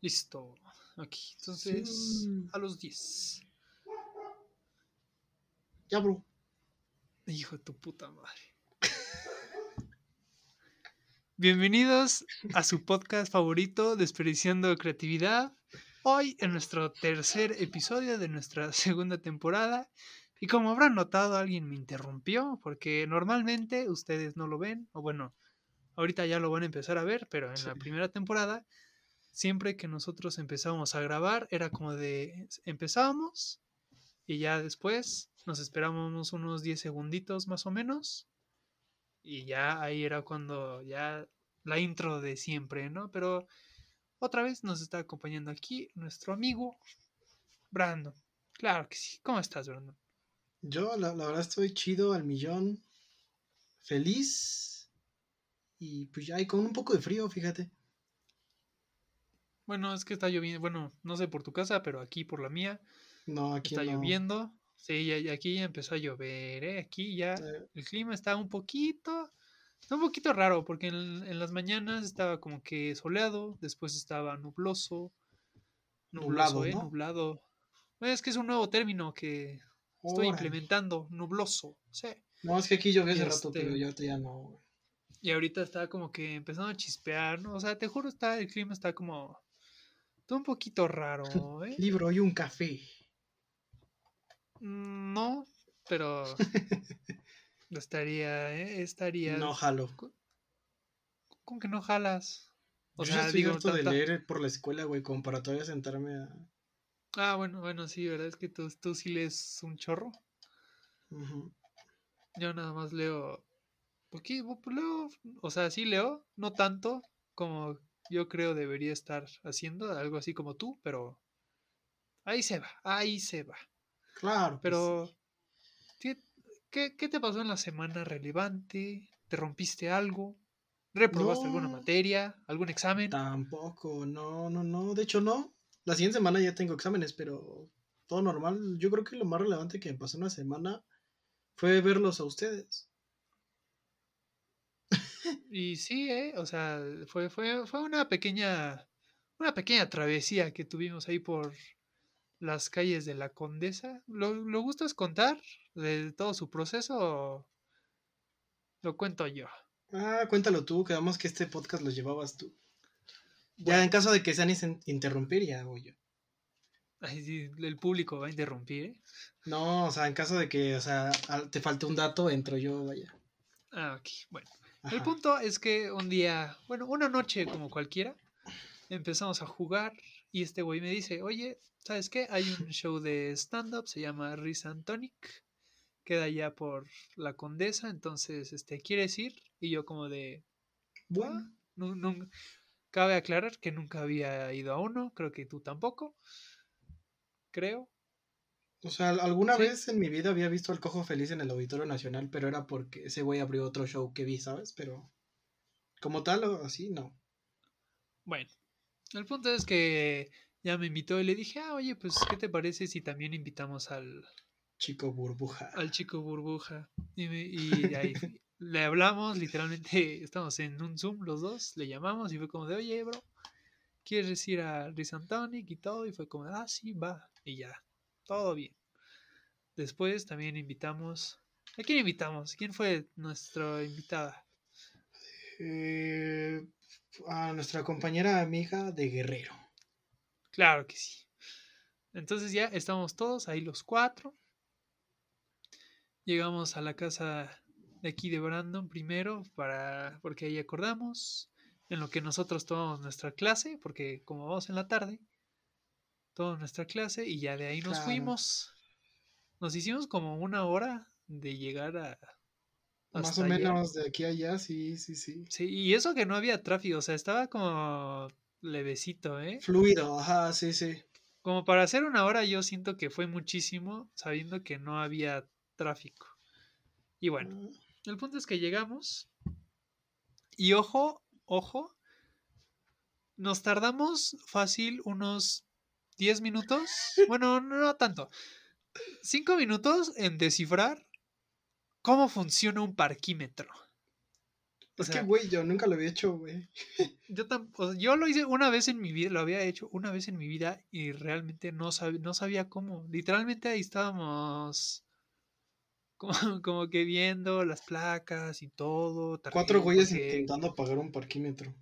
Listo. Aquí. Entonces, Sí. a los 10. Ya, bro. Hijo de tu puta madre. Bienvenidos a su podcast favorito, Desperdiciando Creatividad. Hoy en nuestro tercer episodio de nuestra segunda temporada. Y como habrán notado, alguien me interrumpió, porque normalmente ustedes no lo ven, o bueno, ahorita ya lo van a empezar a ver, pero en Sí. la primera temporada, siempre que nosotros empezábamos a grabar, era como de empezábamos y ya después nos esperábamos unos 10 segunditos más o menos. Y ya ahí era cuando ya la intro de siempre, ¿no? Pero otra vez nos está acompañando aquí nuestro amigo Brandon. Claro que sí. ¿Cómo estás, Brandon? Yo, la, la verdad, estoy chido al millón. Feliz. Y pues ya, y con un poco de frío, fíjate. Bueno, es que está lloviendo. Bueno, no sé por tu casa, pero aquí por la mía No, aquí está no. lloviendo. Sí, aquí ya empezó a llover, ¿eh? Aquí ya el clima está un poquito, está un poquito raro, porque en, en las mañanas estaba como que soleado, después estaba nubloso, nubloso, Nublado, ¿eh? ¿no? Nublado. Bueno, es que es un nuevo término que estoy implementando, nubloso, sí. No, es que aquí llovió hace rato, Este- pero ya ahorita ya no. Y ahorita está como que empezando a chispear, ¿no? O sea, te juro, está, el clima está como, está un poquito raro, ¿eh? Libro y un café. Mm, No, pero estaría, ¿eh? Estaría... No jalo. ¿Cómo que no jalas? O Yo sea, ya estoy digo, harto de leer por la escuela, güey, como para todavía sentarme a. Ah, bueno, bueno, sí, ¿verdad? Es que tú, tú sí lees un chorro. Yo nada más leo. Porque leo, o sea, sí leo, no tanto como yo creo debería estar haciendo, algo así como tú, pero ahí se va, ahí se va. Claro. Pero, sí. ¿qué, qué, te pasó en la semana relevante? ¿Te rompiste algo? ¿Reprobaste alguna materia? ¿Algún examen? Tampoco, no, no, no. De hecho, no. La siguiente semana ya tengo exámenes, pero todo normal. Yo creo que lo más relevante que me pasó en la semana fue verlos a ustedes. Y sí, ¿eh? O sea, fue, fue, fue una pequeña, una pequeña travesía que tuvimos ahí por las calles de la Condesa. ¿Lo, lo gustas contar de todo su proceso lo cuento yo? Ah, cuéntalo tú, quedamos que este podcast lo llevabas tú. Ya en caso de que sean in- interrumpir, ya hago yo. Ay, sí, el público va a interrumpir, ¿eh? No, o sea, en caso de que, o sea, te falte un dato, entro yo, vaya. Ah, ok, bueno. El punto es que un día, bueno, una noche como cualquiera, empezamos a jugar y este güey me dice, oye, ¿sabes qué? Hay un show de stand-up, se llama Riz and Tonic, queda allá por la Condesa, entonces, este, ¿quieres ir? Y yo como de, Bueno, "Nu- nun- cabe aclarar que nunca había ido a uno, creo que tú tampoco, creo. O sea, alguna Sí. vez en mi vida había visto al Cojo Feliz en el Auditorio Nacional, pero era porque ese güey abrió otro show que vi, ¿sabes? Pero como tal o así, no. Bueno, el punto es que ya me invitó y le dije, ah, oye, pues, ¿qué te parece si también invitamos al, Chico burbuja. al chico burbuja. Y, me- y ahí le hablamos, literalmente estamos en un Zoom los dos, le llamamos y fue como de, oye, bro, ¿quieres ir a Rizantonic y todo? Y fue como, ah, sí, va. Y ya, todo bien. Después también invitamos... ¿A quién invitamos? ¿Quién fue nuestra invitada? Eh, a nuestra compañera amiga de Guerrero. Claro que sí. Entonces ya estamos todos ahí los cuatro. Llegamos a la casa de aquí de Brandon primero para porque ahí acordamos en lo que nosotros tomamos nuestra clase, porque como vamos en la tarde, tomamos nuestra clase y ya de ahí nos Claro. fuimos. Nos hicimos como una hora de llegar a Más o allá. menos de aquí a allá, sí, sí, sí. Sí, y eso que no había tráfico, o sea, estaba como levecito, ¿eh? Fluido, ajá, sí, sí. Como para hacer una hora yo siento que fue muchísimo sabiendo que no había tráfico. Y bueno, el punto es que llegamos y ojo, ojo, nos tardamos fácil unos 10 minutos, bueno, no tanto, 5 minutos en descifrar cómo funciona un parquímetro. Es que, güey, yo nunca lo había hecho, güey. yo, tam- o sea, yo lo hice una vez en mi vida, lo había hecho una vez en mi vida y realmente no, sab- no sabía cómo. Literalmente ahí estábamos como, como que viendo las placas y todo. Cuatro güeyes porque- intentando pagar un parquímetro.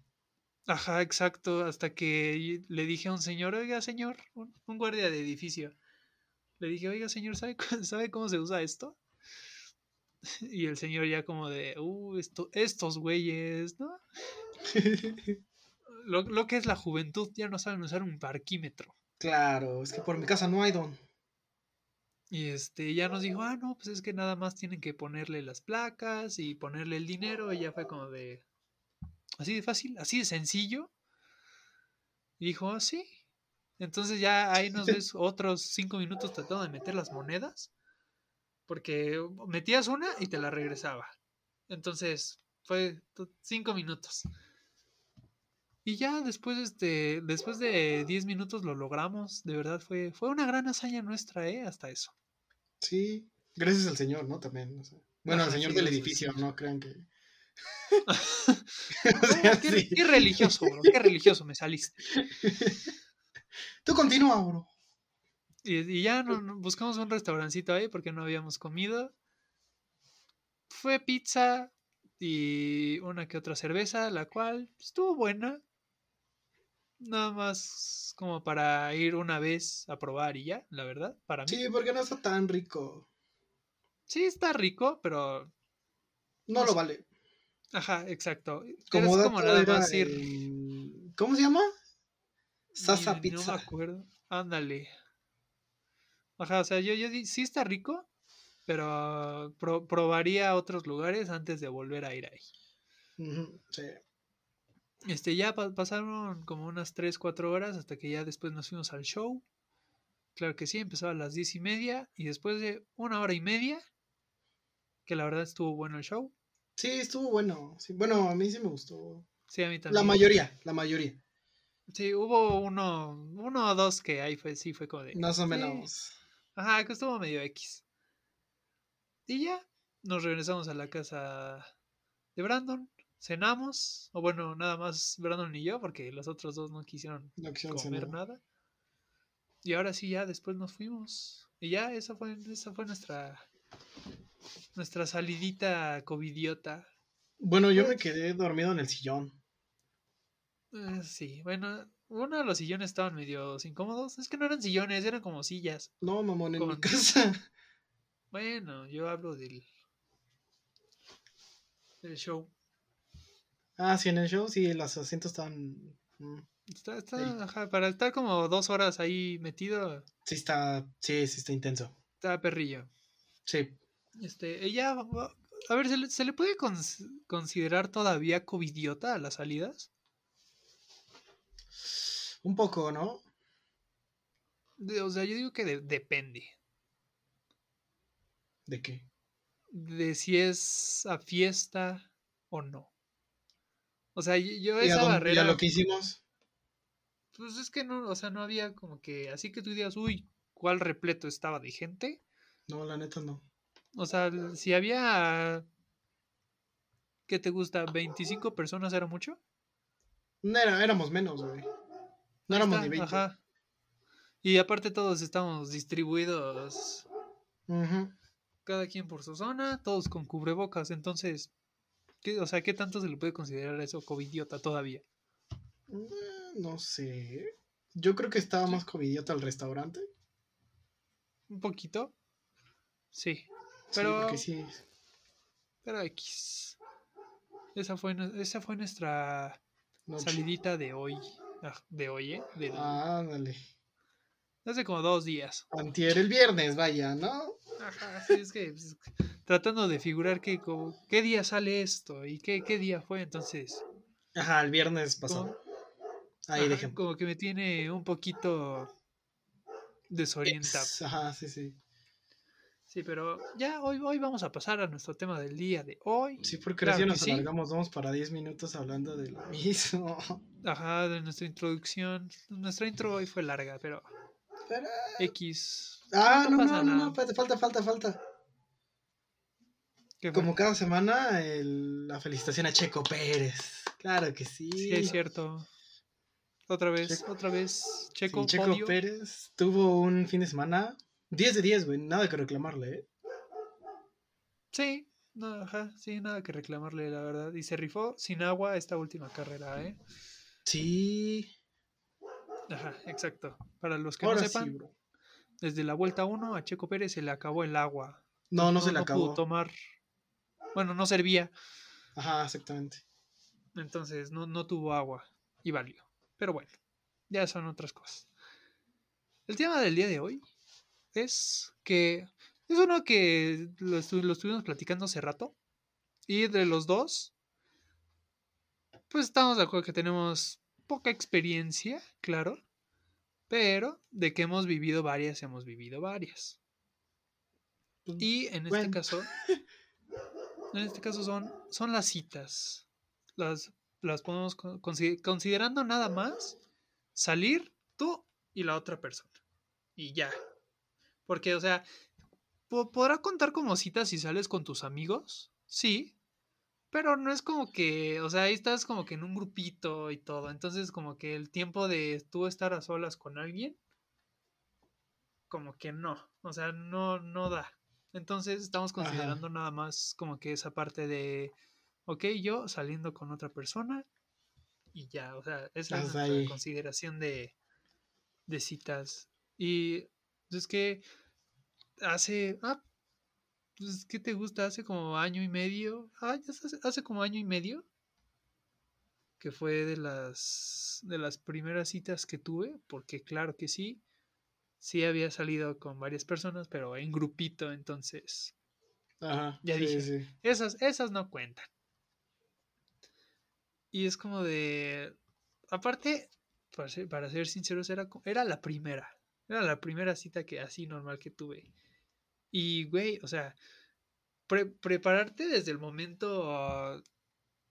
Ajá, exacto, hasta que le dije a un señor, oiga, señor, un, un guardia de edificio, le dije, oiga, señor, ¿sabe, ¿sabe cómo se usa esto? Y el señor ya como de, uh, esto, estos güeyes, ¿no? Lo, lo que es la juventud, ya no saben usar un parquímetro. claro, es que por mi casa no hay don. Y este, ya nos dijo, ah, no, pues es que nada más tienen que ponerle las placas y ponerle el dinero, y ya fue como de, así de fácil, así de sencillo. Y dijo, "Ah, sí. Entonces ya ahí nos ves otros cinco minutos tratando de meter las monedas, porque metías una y te la regresaba. Entonces fue cinco minutos. Y ya después, este, después de 10 minutos lo logramos. De verdad fue, fue una gran hazaña nuestra, ¿eh? Hasta eso. Sí, gracias al señor, ¿no? También. o sea, bueno, al señor sí, del edificio, no crean que. ¿Cómo? O sea, ¿Qué, sí. qué religioso, bro. Qué religioso me saliste. Tú continúa, bro. Y, y ya no, no- buscamos un restaurancito ahí porque no habíamos comido. Fue pizza y una que otra cerveza, la cual estuvo buena. Nada más como para ir una vez a probar y ya, la verdad, para mí. Sí, porque no está tan rico. Sí, está rico, pero... No No lo sé. vale. Ajá, exacto. Como es como nada más ir... el- ¿Cómo se llama? Sasa ni No Pizza. me acuerdo. Ándale. Ajá, o sea, yo, yo sí está rico, pero pro- probaría otros lugares antes de volver a ir ahí. Sí. Este, ya pa- pasaron como unas 3, 4 horas hasta que ya después nos fuimos al show. Claro que sí, empezó a las 10 y media y después de una hora y media, que la verdad estuvo bueno el show. Sí, estuvo bueno. Sí, bueno, a mí sí me gustó. Sí, a mí La también. mayoría, la mayoría. Sí, hubo uno, uno o dos que ahí fue, sí fue como de... Más o sí. menos. Ajá, que estuvo medio X. Y ya, nos regresamos a la casa de Brandon, cenamos, o bueno, nada más Brandon y yo, porque los otros dos no quisieron No quisieron comer cenar. nada. Y ahora sí, ya después nos fuimos. Y ya, esa fue, esa fue nuestra, nuestra salidita covidiota. Bueno, yo me quedé dormido en el sillón. Eh, sí, bueno, uno de los sillones estaban medio incómodos. Es que no eran sillones, eran como sillas. No, mamón, en mi casa. Bueno, yo hablo del, del show. Ah, sí, en el show sí, los asientos estaban. mm, Está, está, ajá, para estar como dos horas ahí metido, Sí, está. Sí, sí, está intenso. está perrillo. Sí. Este, ella, a ver, ¿se le, se le puede cons- considerar todavía covidiota a las salidas? Un poco, ¿no? De- o sea, yo digo que de- depende ¿De qué? de si es a fiesta o no. O sea, yo, yo ¿Y a, esa dónde- y a barrera, lo que hicimos? pues es que no, o sea, no había como que, así que tú digas, uy, ¿cuál repleto estaba de gente? No, la neta no. O sea, si había, ¿qué te gusta? ¿25 personas era mucho? No era, éramos menos, güey. No éramos está, ni 20. Ajá. Y aparte todos estamos distribuidos, cada quien por su zona, todos con cubrebocas, entonces, ¿qué, o sea, ¿qué tanto se le puede considerar eso covidiota todavía? Eh, No sé. Yo creo que estaba más covidiota el restaurante. ¿Un poquito? Sí, Pero- sí. pero X. Esa fue, nue- esa fue nuestra noche. salidita de hoy. ah, De hoy, ¿eh? Del- Ándale. Hace como dos días. Antier el viernes, vaya, ¿no? Ajá, sí, es que pues, tratando de figurar que, como, qué día sale esto y qué, qué día fue, entonces Ajá, el viernes pasado. Ahí dejemos. como que me tiene un poquito desorientado. Ajá, sí, sí. Sí, pero ya hoy, hoy vamos a pasar a nuestro tema del día de hoy. Sí, porque Claro recién nos sí. alargamos, vamos para 10 minutos hablando de lo mismo. Ajá, de nuestra introducción. Nuestra intro hoy fue larga, pero Pero- X. Ah, no, pasa no, no, nada. no, falta, falta, falta. Como cada semana, el- la felicitación a Checo Pérez. Claro que sí. Sí, es cierto. Otra vez, Checo- otra vez, Sí, Checo, Checo podio. Pérez tuvo un fin de semana 10 de 10, güey. Nada que reclamarle, ¿eh? Sí, no, ajá, sí, nada que reclamarle, la verdad. Y se rifó sin agua esta última carrera, ¿eh? Sí. Ajá, exacto. Para los que Ahora no sí, sepan, bro. desde la vuelta 1 a Checo Pérez se le acabó el agua. No, no, se le pudo acabó. tomar. Bueno, no servía, Ajá, exactamente. entonces no, no tuvo agua y valió. Pero bueno, ya son otras cosas. El tema del día de hoy es que es uno que lo, estu- lo estuvimos platicando hace rato. Y de los dos, pues estamos de acuerdo que tenemos poca experiencia, claro. Pero de que hemos vivido varias, hemos vivido varias. Pues, Y en este caso, en este caso son, son las citas. Las, las podemos con- consi- considerando nada más salir tú y la otra persona. Y ya. Porque, o sea, po- ¿podrá contar como citas si sales con tus amigos? Sí. Pero no es como que, o sea, ahí estás como que en un grupito y todo. Entonces, como que el tiempo de tú estar a solas con alguien, como que no. O sea, no, no da. Entonces, estamos Ajá. considerando nada más como que esa parte de, ok, yo saliendo con otra persona y ya. O sea, esa es ahí. consideración de, de citas. Y es que hace, ah, pues, ¿qué te gusta? Hace como año y medio. Ah, ya hace, hace como año y medio. Que fue de las de las primeras citas que tuve. Porque claro que sí. Sí había salido con varias personas, pero en grupito, entonces. Ajá. Ya sí, dije. sí. Esas, esas no cuentan. Y es como de. Aparte, para ser, para ser sinceros, era, era la primera. Era la primera cita que así normal que tuve. Y, güey, o sea, pre- prepararte desde el momento. ah,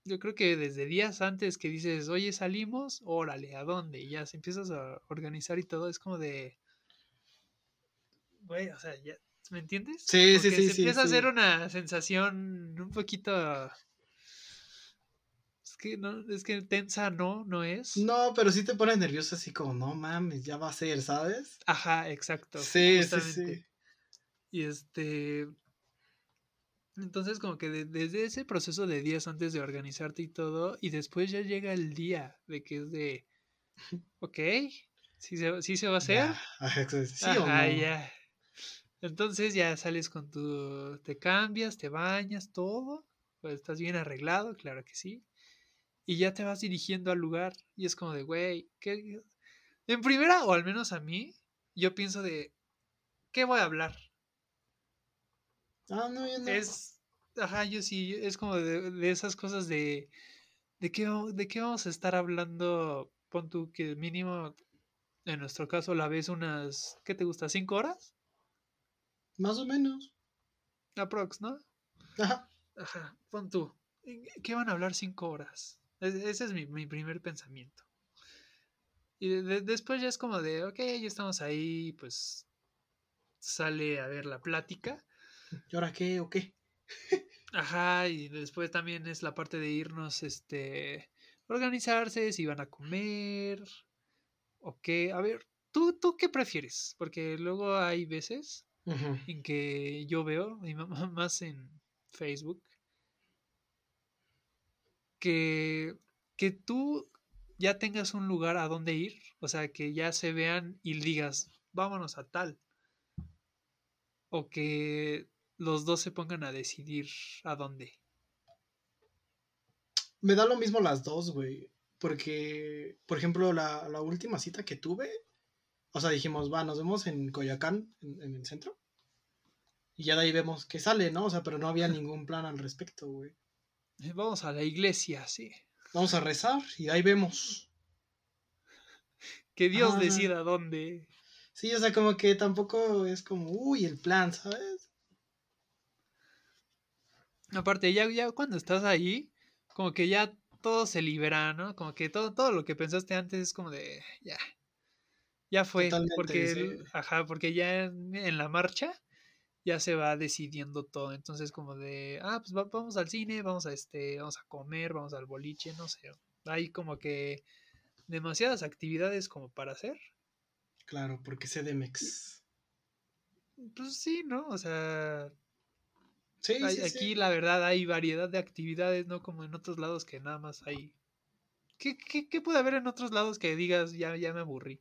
yo creo que desde días antes que dices, oye, salimos, órale, ¿a dónde? Y ya se empiezas a organizar y todo. Es como de. Güey, o sea, ya. ¿Me entiendes? Sí, sí, sí, Se sí, empieza a hacer una sensación un poquito. Es que no, es que tensa no, no es. No, pero sí te pones nervioso así como, no mames, ya va a ser, ¿sabes? Ajá, exacto. Sí, sí, justamente. sí. Y este. Entonces, como que de- desde ese proceso de días antes de organizarte y todo, y después ya llega el día de que es de. Ok, sí se, sí se va a hacer. Ya, ajá, ¿Sí o no? ya. Entonces ya sales con tu. Te cambias, te bañas, todo. Pues estás bien arreglado, claro que sí. Y ya te vas dirigiendo al lugar. Y es como de, güey, ¿qué? En primera, o al menos a mí, yo pienso de. ¿Qué voy a hablar? Ah, no, yo no. Es. Ajá, yo sí. Es como de, de esas cosas de. ¿De qué, ¿De qué vamos a estar hablando? Pon tú que mínimo. En nuestro caso, la ves unas. ¿Qué te gusta? ¿Cinco horas? Más o menos. Aprox, ¿no? Ajá. Ajá, pon tú. ¿en ¿Qué van a hablar cinco horas? Ese es mi, mi primer pensamiento. Y de- de- después ya es como de, ok, ya estamos ahí, pues sale a ver la plática. ¿Y ahora qué o qué? Ajá, y después también es la parte de irnos, este, organizarse, si van a comer, o qué. A ver, ¿tú, tú qué prefieres? Porque luego hay veces en que yo veo, y más en Facebook, que, que tú ya tengas un lugar a donde ir, o sea, que ya se vean y digas, vámonos a tal. O que los dos se pongan a decidir a dónde. Me da lo mismo las dos, güey. Porque, por ejemplo, la, la última cita que tuve, o sea, dijimos, va, nos vemos en Coyoacán, en, en el centro. Y ya de ahí vemos que sale, ¿no? O sea, pero no había ningún plan al respecto, güey. Vamos a la iglesia, sí. Vamos a rezar y ahí vemos. Que Dios Ah. decida dónde. Sí, o sea, como que tampoco es como, uy, el plan, ¿sabes? Aparte, ya, ya cuando estás ahí, como que ya todo se libera, ¿no? Como que todo, todo lo que pensaste antes es como de, ya, ya fue. Totalmente, porque, sí. ajá, porque ya en, en la marcha, ya se va decidiendo todo. Entonces, como de, ah, pues va- vamos al cine, vamos a este, vamos a comer, vamos al boliche, no sé. Hay como que demasiadas actividades como para hacer. Claro, porque CDMX. Pues sí, ¿no? O sea, Sí, hay- sí, aquí sí. la verdad hay variedad de actividades, no como en otros lados que nada más hay. ¿Qué, qué, qué puede haber en otros lados que digas, ya, ya me aburrí?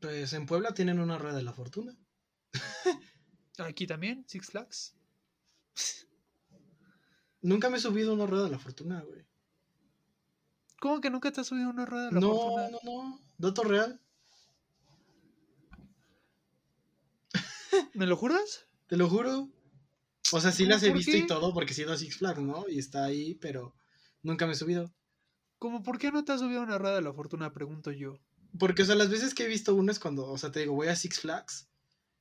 Pues en Puebla tienen una rueda de la fortuna. Aquí también, Six Flags. Nunca me he subido a una rueda de la fortuna, güey. ¿Cómo que nunca te has subido a una rueda de la No, fortuna? no, no. Dato real. ¿Me lo juras? Te lo juro. O sea, sí las he ¿Por visto qué? y todo porque he ido a Six Flags, ¿no? Y está ahí, pero nunca me he subido. ¿Cómo por qué no te has subido a una rueda de la fortuna? Pregunto yo. Porque, o sea, las veces que he visto una es cuando, o sea, te digo, voy a Six Flags.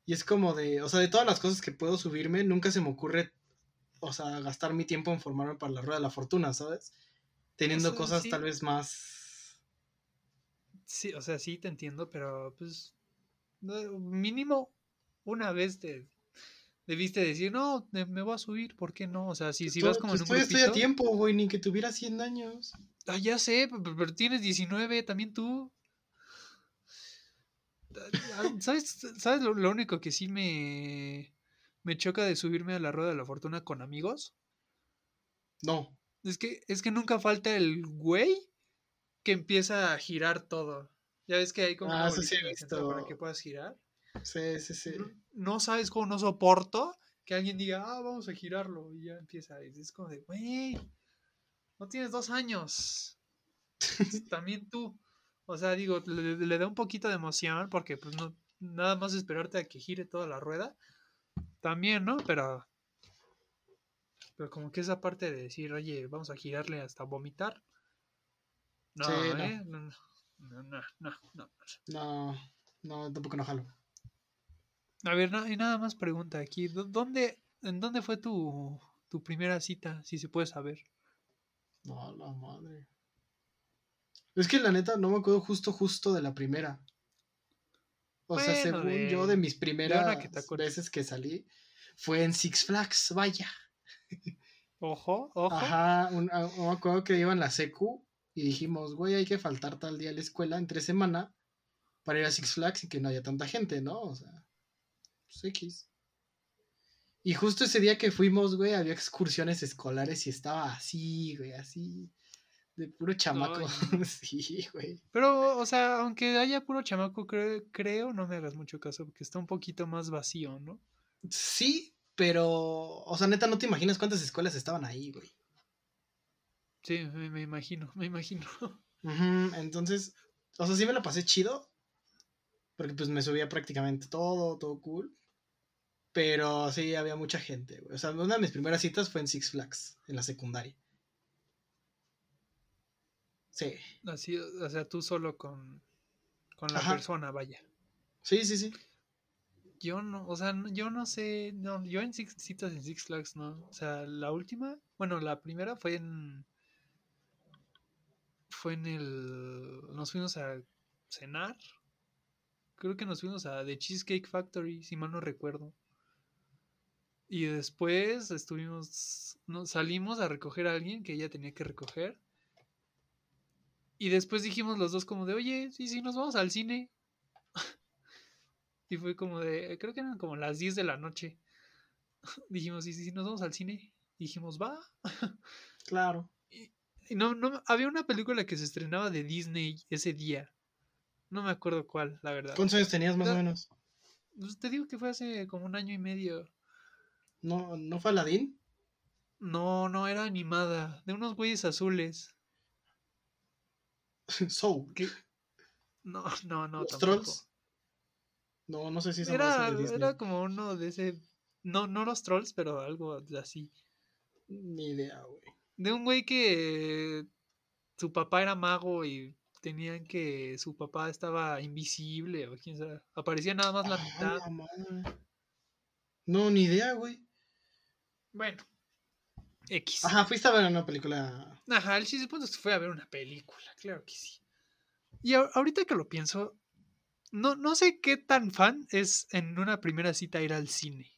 Y es como de, o sea, de todas las cosas que puedo subirme, nunca se me ocurre, o sea, gastar mi tiempo en formarme para la rueda de la fortuna, ¿sabes? Teniendo O sea, cosas sí. tal vez más... Sí, o sea, sí te entiendo, pero pues mínimo una vez te debiste decir, no, me, voy a subir, ¿por qué no? O sea, si, si vas como en un estoy, estoy a grupito- tiempo, güey, ni que tuviera 100 años. Ah, ya sé, pe- pe- pero tienes 19, también tú. Ah, ¿Sabes, ¿sabes lo, lo único que sí me, me choca de subirme a la rueda de la fortuna con amigos? No. Es que, es que nunca falta el güey que empieza a girar todo. Ya ves que hay como Ah, una sí para que puedas girar. Sí, sí, sí. No, no sabes cómo no soporto que alguien diga, ah, vamos a girarlo. Y ya empieza. Y es como de, güey, no tienes dos años. También tú. O sea, digo, le, le da un poquito de emoción porque pues no, nada más esperarte a que gire toda la rueda. También, ¿no? Pero. Pero como que esa parte de decir, oye, vamos a girarle hasta vomitar. No, Sí, no. ¿eh? No, no, no, no, no, no. No, no, tampoco no jalo. A ver, na- y nada más pregunta aquí. ¿dó- ¿Dónde, ¿En dónde fue tu, tu primera cita? Si se puede saber. No, la madre. Es que la neta no me acuerdo justo, justo de la primera. O sea, según de- yo, de mis primeras que veces que salí, fue en Six Flags, vaya. Ojo, ojo. Ajá, un- a- me acuerdo que iba en la secu y dijimos, güey, hay que faltar tal día a la escuela entre semana para ir a Six Flags y que no haya tanta gente, ¿no? O sea, pues X. Y justo ese día que fuimos, güey, había excursiones escolares y estaba así, güey, así, de puro chamaco. Sí, güey. Pero, o sea, aunque haya puro chamaco, creo, creo, no me hagas mucho caso porque está un poquito más vacío, ¿no? Sí, pero, o sea, neta, no te imaginas cuántas escuelas estaban ahí, güey. Sí, me, me imagino, me imagino. Entonces, o sea, sí me la pasé chido. Porque pues me subía prácticamente todo, todo cool. Pero sí, había mucha gente, güey. O sea, una de mis primeras citas fue en Six Flags, en la secundaria. Sí, Así, o sea, tú solo con, con la Ajá. persona, vaya. sí, sí, sí. Yo no, o sea, yo no sé, no, yo en Six, citas en Six Flags no. O sea, la última, bueno, la primera fue en, fue en el, nos fuimos a cenar. Creo que nos fuimos a The Cheesecake Factory, si mal no recuerdo. Y después estuvimos, nos salimos a recoger a alguien que ella tenía que recoger. Y después dijimos los dos como de, oye, sí, sí, nos vamos al cine. Y fue como de, creo que eran como las 10 de la noche. Dijimos, sí, sí, sí, nos vamos al cine. Dijimos, va. Claro. Y no, no, había una película que se estrenaba de Disney ese día. No me acuerdo cuál, la verdad. ¿Cuántos años tenías más o No. menos? Pues te digo que fue hace como un año y medio. ¿No, ¿no fue Aladdin? No, no, era animada. De unos güeyes azules. Soul. que- No, no, no, ¿Los tampoco. Trolls? No, no sé si Era, de era como uno de ese... No, no los trolls, pero algo así. Ni idea, güey. De un güey que su papá era mago y tenían que su papá estaba invisible o quién sabe. Aparecía nada más la Ah, mitad. la. No, ni idea, güey. Bueno. X. Ajá, fuiste a ver una película. Ajá, el chiste pues, fue a ver una película, claro que sí. Y a- ahorita que lo pienso, no, no sé qué tan fan es en una primera cita ir al cine.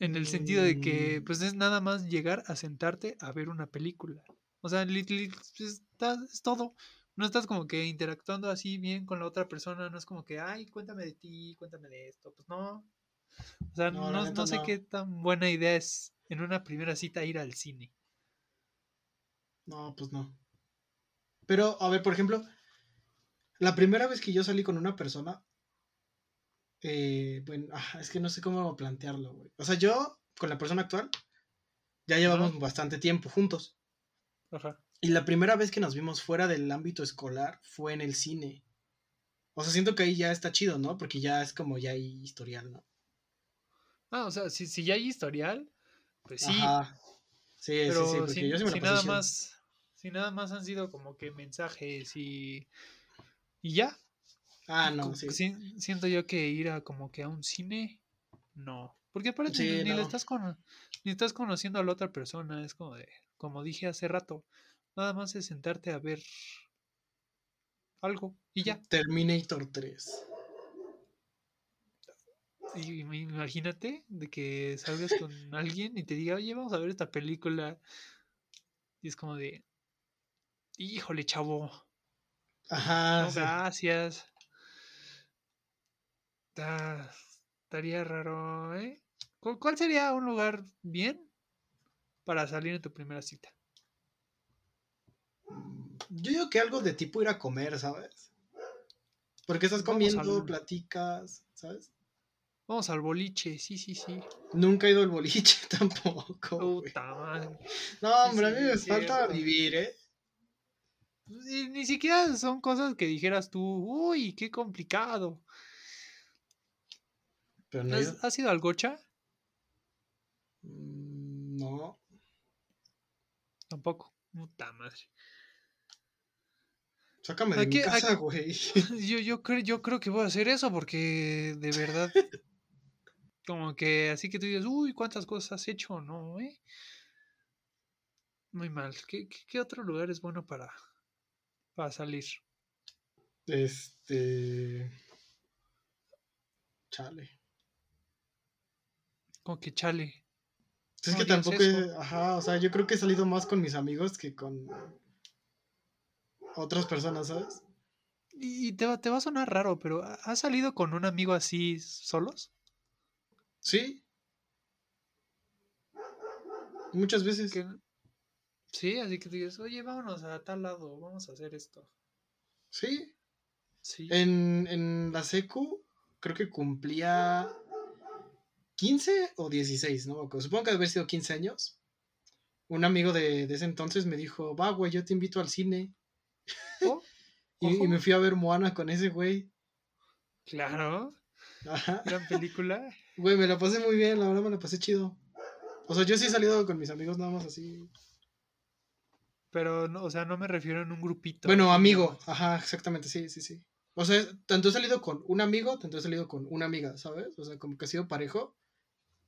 En el sentido de que, Mm. pues es nada más llegar a sentarte a ver una película. O sea, está- es todo. No estás como que interactuando así bien con la otra persona. No es como que, ay, cuéntame de ti, cuéntame de esto. Pues no. O sea, No, no, sé qué tan buena idea es en una primera cita ir al cine. No, pues no. Pero, a ver, por ejemplo, la primera vez que yo salí con una persona, eh, bueno, ah, es que no sé cómo plantearlo, güey. O sea, yo con la persona actual ya llevamos Ajá. bastante tiempo juntos. Ajá. Y la primera vez que nos vimos fuera del ámbito escolar fue en el cine. O sea, siento que ahí ya está chido, ¿no? Porque ya es como ya hay historial, ¿no? Ah, o sea, si, si ya hay historial, pues sí. Ajá. Sí, pero sí, sí, porque si, yo sí me si la pasé nada más, si nada más han sido como que mensajes y, y ya. Ah, no, Como sí. si- siento yo que ir a como que a un cine, no. Porque aparte Sí, ni, le estás cono- ni estás conociendo a la otra persona, es como de, como dije hace rato, nada más es sentarte a ver algo y ya. Terminator 3. Y imagínate de que salgas con alguien y te diga, oye, vamos a ver esta película. Y es como de, híjole, chavo, Ajá. no, sí. gracias. Ta- estaría raro, ¿eh? ¿Cu- ¿Cuál sería un lugar bien para salir en tu primera cita? Yo digo que algo de tipo ir a comer, ¿sabes? Porque estás comiendo, platicas, ¿sabes? Vamos al boliche, sí, sí, sí. Nunca he ido al boliche tampoco. Puta madre. No, hombre, sí, a mí me falta cierto. vivir, ¿eh? Ni, ni siquiera son cosas que dijeras tú, uy, qué complicado. Pero no. ¿Has, has ido al gocha? Mm, No. Tampoco. Puta madre. Sácame de Aquí- mi casa, güey. Yo, yo, creo, yo creo que voy a hacer eso porque de verdad, como que así que tú dices, uy, ¿cuántas cosas has hecho? No, ¿eh? Muy mal. ¿Qué, qué, qué otro lugar es bueno para, para salir? Este. Chale. Como que chale. Es No que tampoco. he- Ajá, o sea, yo creo que he salido más con mis amigos que con otras personas, ¿sabes? Y te va, te va a sonar raro, pero ¿ha- ¿has salido con un amigo así solos? Sí. Muchas veces. Que, sí, así que tú dices, oye, vámonos a tal lado, vamos a hacer esto. Sí. Sí. En, en la secu, creo que cumplía 15 o 16, ¿no? Supongo que debe haber sido 15 años. Un amigo de, de ese entonces me dijo, va, güey, yo te invito al cine. Oh, Y, me fui a ver Moana con ese güey. Claro, Ajá. gran película. Güey, me la pasé muy bien, la verdad me la pasé chido. O sea, yo sí he salido con mis amigos nada más así. Pero, no, o sea, no me refiero en un grupito. Bueno, amigo. Ajá, exactamente, sí, sí, sí. O sea, tanto he salido con un amigo, tanto he salido con una amiga, ¿sabes? O sea, como que ha sido parejo.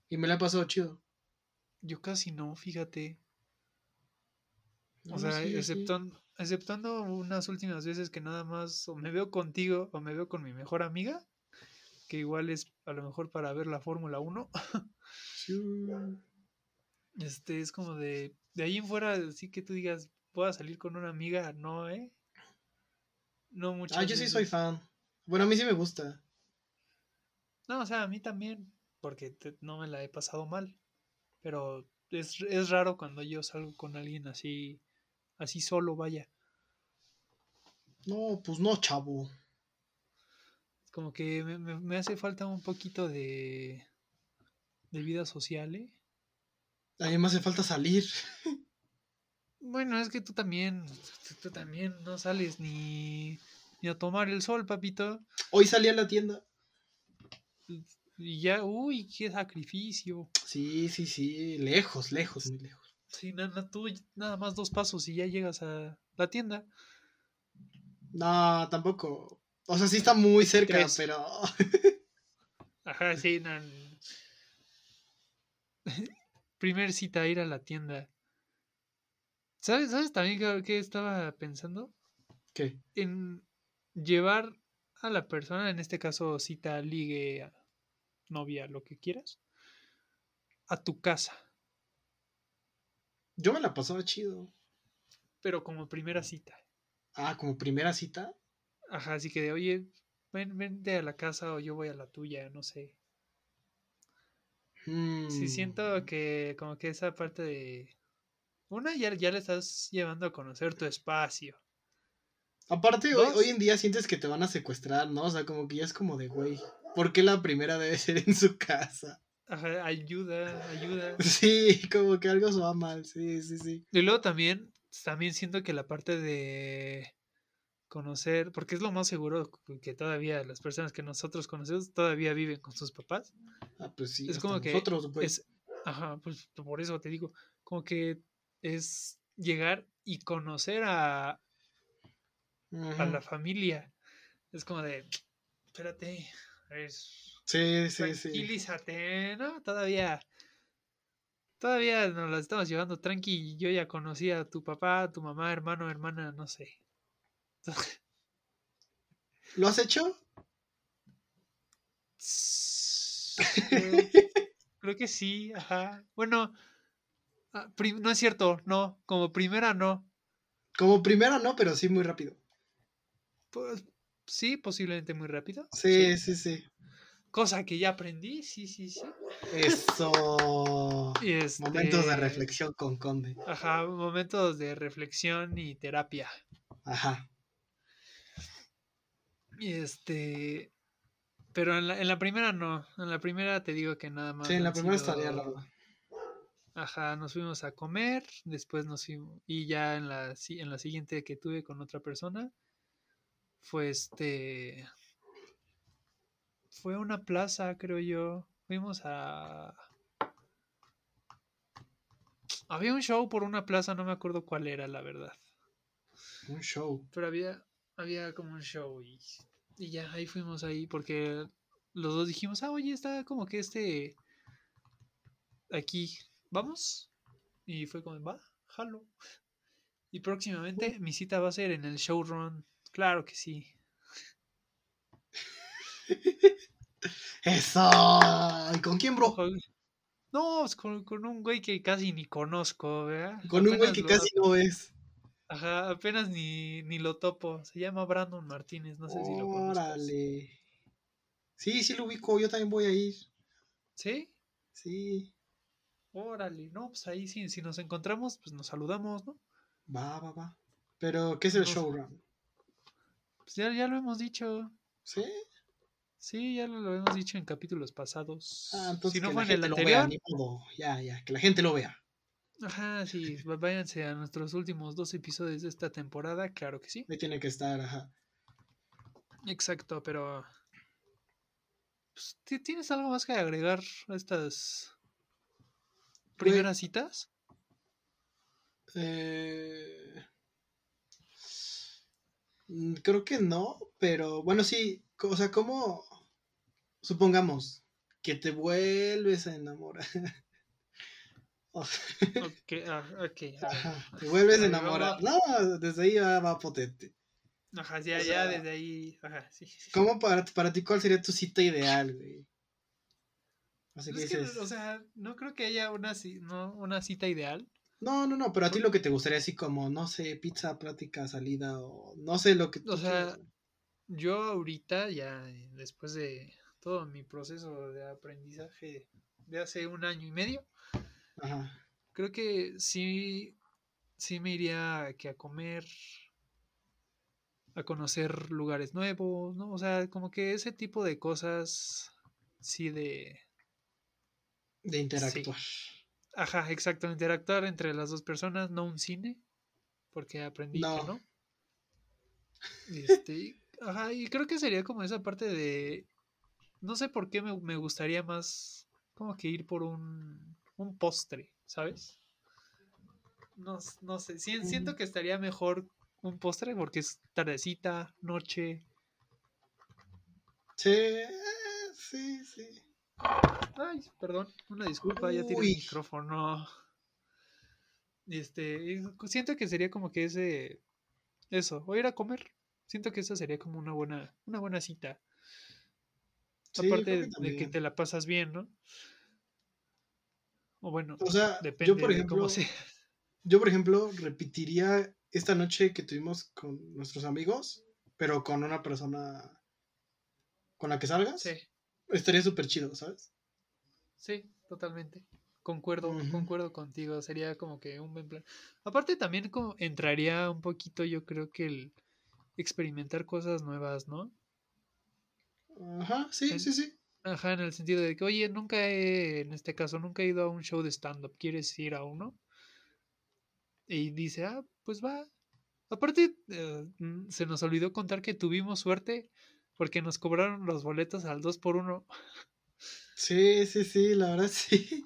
Y me la he pasado chido. Yo casi no, fíjate. O sea, sí, sí. exceptuando, exceptuando unas últimas veces que nada más o me veo contigo o me veo con mi mejor amiga, que igual es a lo mejor para ver la Fórmula 1. Sí. Este, es como de, de ahí en fuera, así que tú digas, pueda salir con una amiga, no, ¿eh? No muchas Ah, yo sí soy fan. Bueno, a mí sí me gusta. No, o sea, a mí también, porque te- no me la he pasado mal. Pero es, es raro cuando yo salgo con alguien así, así solo, vaya. No, pues no, chavo. Como que me, me- hace falta un poquito de, de vida social, ¿eh? A mí me hace falta salir. Bueno, es que tú también, tú, también no sales ni, ni a tomar el sol, papito. Hoy salí a la tienda. Y ya, uy, qué sacrificio. Sí, sí, sí. Lejos, lejos, muy lejos. Sí, na- na- tú nada más dos pasos y ya llegas a la tienda. No, tampoco. O sea, sí está muy cerca, Tres. pero. Ajá, sí, na- Primer cita, ir a la tienda. ¿Sabes, ¿sabes también que estaba pensando? ¿Qué? En... llevar a la persona, en este caso cita, ligue, novia, lo que quieras, a tu casa, Yo me la pasaba chido. pero como primera cita. Ah, como primera cita. Ajá, así que de, oye, ven, vente a la casa o yo voy a la tuya, no sé. Sí, Mm. siento que como que esa parte de... Una, ya, ya le estás llevando a conocer tu espacio. Aparte, hoy, hoy en día sientes que te van a secuestrar, ¿no? O sea, como que ya es como de, güey, ¿por qué la primera debe ser en su casa? Ajá, ayuda, ayuda. Sí, como que algo se va mal, sí, sí, sí. Y luego también, también siento que la parte de conocer, porque es lo más seguro que todavía las personas que nosotros conocemos todavía viven con sus papás. Ah, pues sí, Es como que nosotros, güey. es, ajá, pues por eso te digo, como que es llegar y conocer a, a la familia. Es como de, espérate, ver, Sí, sí, sí. tranquilízate, ¿no? Todavía, todavía nos la estamos llevando tranqui. Yo ya conocí a tu papá, tu mamá, hermano, hermana, no sé. ¿Lo has hecho? Creo, creo que sí, ajá. Bueno, ah, no es cierto, no, como primera no. Como primera no, pero sí muy rápido. Pues sí, posiblemente muy rápido. Sí, sí, sí. Cosa que ya aprendí, sí, sí, sí. Eso. Este, Momentos de reflexión con Conde. Ajá, momentos de reflexión y terapia. Ajá. Y este. Pero en la, en la primera no. En la primera te digo que nada más. Sí, en la primera sido- estaría larga. Ajá, nos fuimos a comer. Después nos fuimos. Y ya en la, en la siguiente que tuve con otra persona. Fue este. Fue una plaza, creo yo. Fuimos a. Había un show por una plaza, no me acuerdo cuál era, la verdad. Un show. Pero había, había como un show y, y ya ahí fuimos ahí porque los dos dijimos, ah, oye, está como que este aquí, ¿vamos? Y fue como, va, jalo. Y próximamente mi cita va a ser en el showrun. Claro que sí. ¡Eso! ¿Y con quién, bro? No, es con, con un güey que casi ni conozco, ¿verdad? Con un güey que lo- casi no ves. Ajá, apenas ni, ni lo topo. Se llama Brandon Martínez, no sé si lo conozcas. Órale. Sí, sí lo ubico. Yo también voy a ir. ¿Sí? Sí. Órale, no, pues ahí sí, si nos encontramos, pues nos saludamos, ¿no? Va, va, va. Pero, ¿qué es el No? Pues ya, ya lo hemos dicho. ¿Sí? Sí, ya lo, lo hemos dicho en capítulos pasados. Ah, entonces si no que fue la en el vea, anterior. ni modo. Ya, ya, que la gente lo vea. Ajá, sí, váyanse a nuestros últimos dos episodios de esta temporada, claro que sí. Ahí tiene que estar, ajá. Exacto, pero. pues, ¿ti- ¿Tienes algo más que agregar a estas primeras citas? Eh, mm, Creo que no, pero bueno, sí, o sea, como supongamos que te vuelves a enamorar. O sea, Ok, ah, te vuelves a enamorar. No, desde ahí va, va potente. Ajá, ya, o ya desde ahí. Ajá, sí. ¿Cómo para, para ti cuál sería tu cita ideal, güey? Pues Es que, dices, o sea, no creo que haya una, no, una cita ideal. no, no, no, pero a ti lo que te gustaría así como, no sé, pizza, plática, salida o no sé lo que O sea, quieras. Yo ahorita, ya después de todo mi proceso de aprendizaje de hace un año y medio, Ajá. creo que sí, sí me iría que a comer, a conocer lugares nuevos, ¿no? O sea, como que ese tipo de cosas, sí de... De interactuar. Ajá, exacto, interactuar entre las dos personas, no un cine, porque aprendí No. que no. Este, ajá, y creo que sería como esa parte de... No sé por qué me, me gustaría más como que ir por un, un postre, ¿sabes? No, no sé, si- siento que estaría mejor un postre porque es tardecita, noche. Sí, eh, sí, sí. Ay, perdón, una disculpa, ya tiré el micrófono. Y Este, siento que sería como que ese, eso, o ir a comer, Siento que esa sería como una buena, una buena cita. Sí, Aparte que de que te la pasas bien, ¿no? O bueno, O sea, depende yo por de cómo ejemplo, sea. yo por ejemplo repetiría esta noche que tuvimos con nuestros amigos, pero con una persona con la que salgas. Sí, Estaría súper chido, ¿sabes? sí, totalmente. Concuerdo, concuerdo contigo. Sería como que un buen plan. Aparte también como entraría un poquito, yo creo que el experimentar cosas nuevas, ¿no? Ajá, sí, En- sí, sí. Ajá, en el sentido de que, oye, nunca he, en este caso, nunca he ido a un show de stand-up, ¿quieres ir a uno? Y dice, ah, pues va. Aparte, eh, se nos olvidó contar que tuvimos suerte porque nos cobraron los boletos al 2 por 1 Sí, sí, sí, la verdad sí.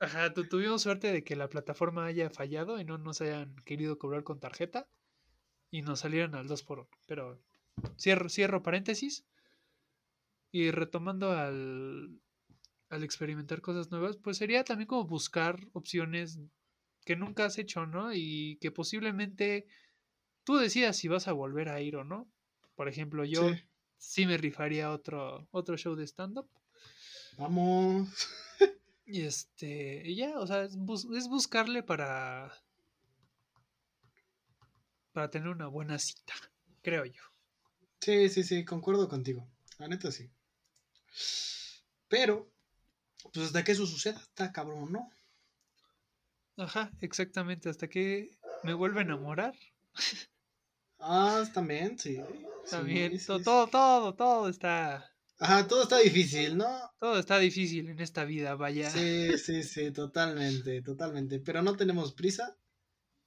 Ajá, tu- tuvimos suerte de que la plataforma haya fallado y no nos hayan querido cobrar con tarjeta y nos salieron al 2 por 1 Pero cierro, cierro paréntesis y retomando al, al experimentar cosas nuevas, pues sería también como buscar opciones que nunca has hecho, ¿no? Y que posiblemente tú decidas si vas a volver a ir o no. Por ejemplo, yo Sí. sí me rifaría otro, otro show de stand-up. Vamos. Y este, y ya, o sea, es, bus- es buscarle para, para tener una buena cita, creo yo. Sí, sí, sí, concuerdo contigo. La neta sí. Pero, pues hasta que eso suceda, está cabrón, ¿no? Ajá, exactamente, hasta que me vuelva a enamorar. Ah, también, sí. También, sí, to- sí, todo, todo, todo está, Ajá, todo está difícil, ¿no? todo está difícil en esta vida, vaya. Sí, sí, sí, totalmente, totalmente. Pero no tenemos prisa.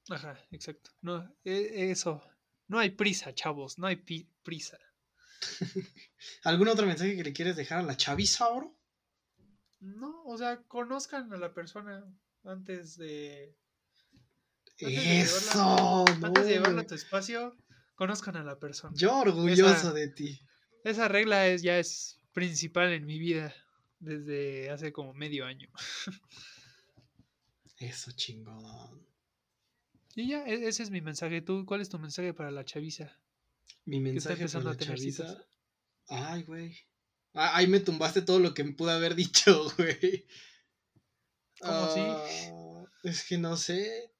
Ajá, exacto. No, e- eso, no hay prisa, chavos, no hay prisa. ¿Algún otro mensaje que le quieres dejar a la chaviza, bro? No, o sea, conozcan a la persona antes de, Antes de Eso, no. antes de llevarla a tu espacio, conozcan a la persona. Yo orgulloso Esa- de ti. Esa regla es, ya es principal en mi vida desde hace como medio año. Eso, chingón. Y ya, e- ese es mi mensaje. ¿Tú cuál es tu mensaje para la chaviza? Mi mensaje para la chaviza. citas. Ay, güey. Ah, ahí me tumbaste todo lo que me pude haber dicho, güey. ¿Cómo así? Ah, Es que no sé.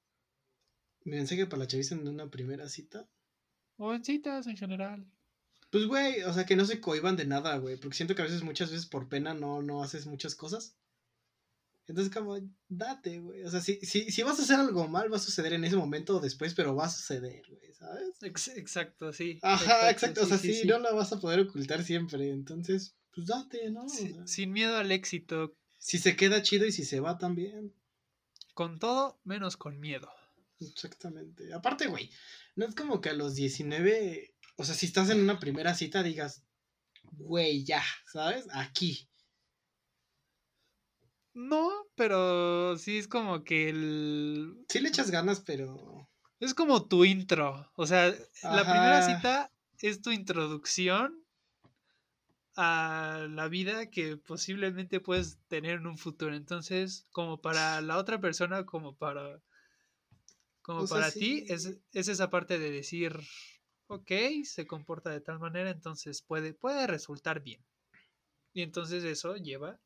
Mi mensaje para la chaviza en una primera cita. O en citas en general. Pues, güey, o sea, que no se cohiban de nada, güey. Porque siento que a veces, muchas veces por pena no, no haces muchas cosas. Entonces, como, date, güey. O sea, si, si, si vas a hacer algo mal, va a suceder en ese momento o después, pero va a suceder, güey, ¿sabes? Ex- exacto, sí. Ajá, exacto. O sea, sí, sí. no la vas a poder ocultar siempre. Entonces, pues date, ¿no? Sin miedo al éxito, Si se queda chido y si se va también. con todo menos con miedo. Exactamente. Aparte, güey, no es como que a los 19, o sea, si estás en una primera cita digas, güey, ya, ¿sabes? Aquí. No, pero sí es como que el... Sí le echas ganas, pero... Es como tu intro. O sea, la primera cita es tu introducción a la vida que posiblemente puedes tener en un futuro. Entonces, como para la otra persona, como para como O sea, para ti, es, es esa parte de decir, ok, se comporta de tal manera, entonces puede, puede resultar bien. Y entonces eso lleva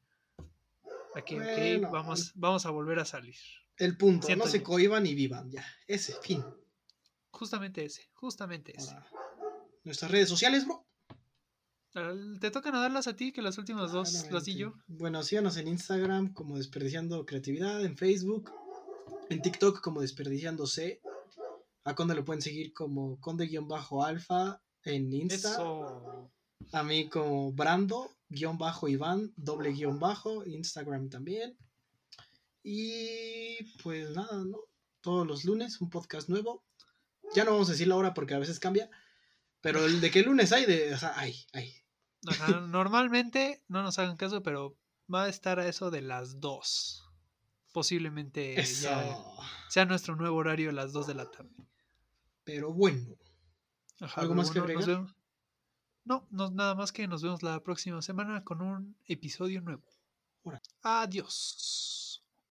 a que, ok, Bueno, vamos, vamos a volver a salir. El punto, no se cohiban y vivan, ya. Ese, fin. Justamente ese, justamente ese. Ahora, nuestras redes sociales, bro. Te tocan a darlas a ti, que las últimas dos las di yo. Bueno, síganos en Instagram como Desperdiciando Creatividad, en Facebook, en TikTok como Desperdiciándose. A Conde lo pueden seguir como Conde-Alfa en Insta. Eso. A mí como Brando-Iván, doble guion bajo, Instagram también. Y pues nada, ¿no? Todos los lunes un podcast nuevo. Ya no vamos a decir la hora porque a veces cambia. Pero el de qué lunes hay, de, o sea, hay, hay. Ajá, Normalmente, no nos hagan caso, pero va a estar a eso de las dos. Posiblemente Eso. ya sea nuestro nuevo horario a las 2 de la tarde. Pero bueno, Ajá, ¿Algo más que agregar? No, no, nada más que nos vemos la próxima semana con un episodio nuevo. Adiós.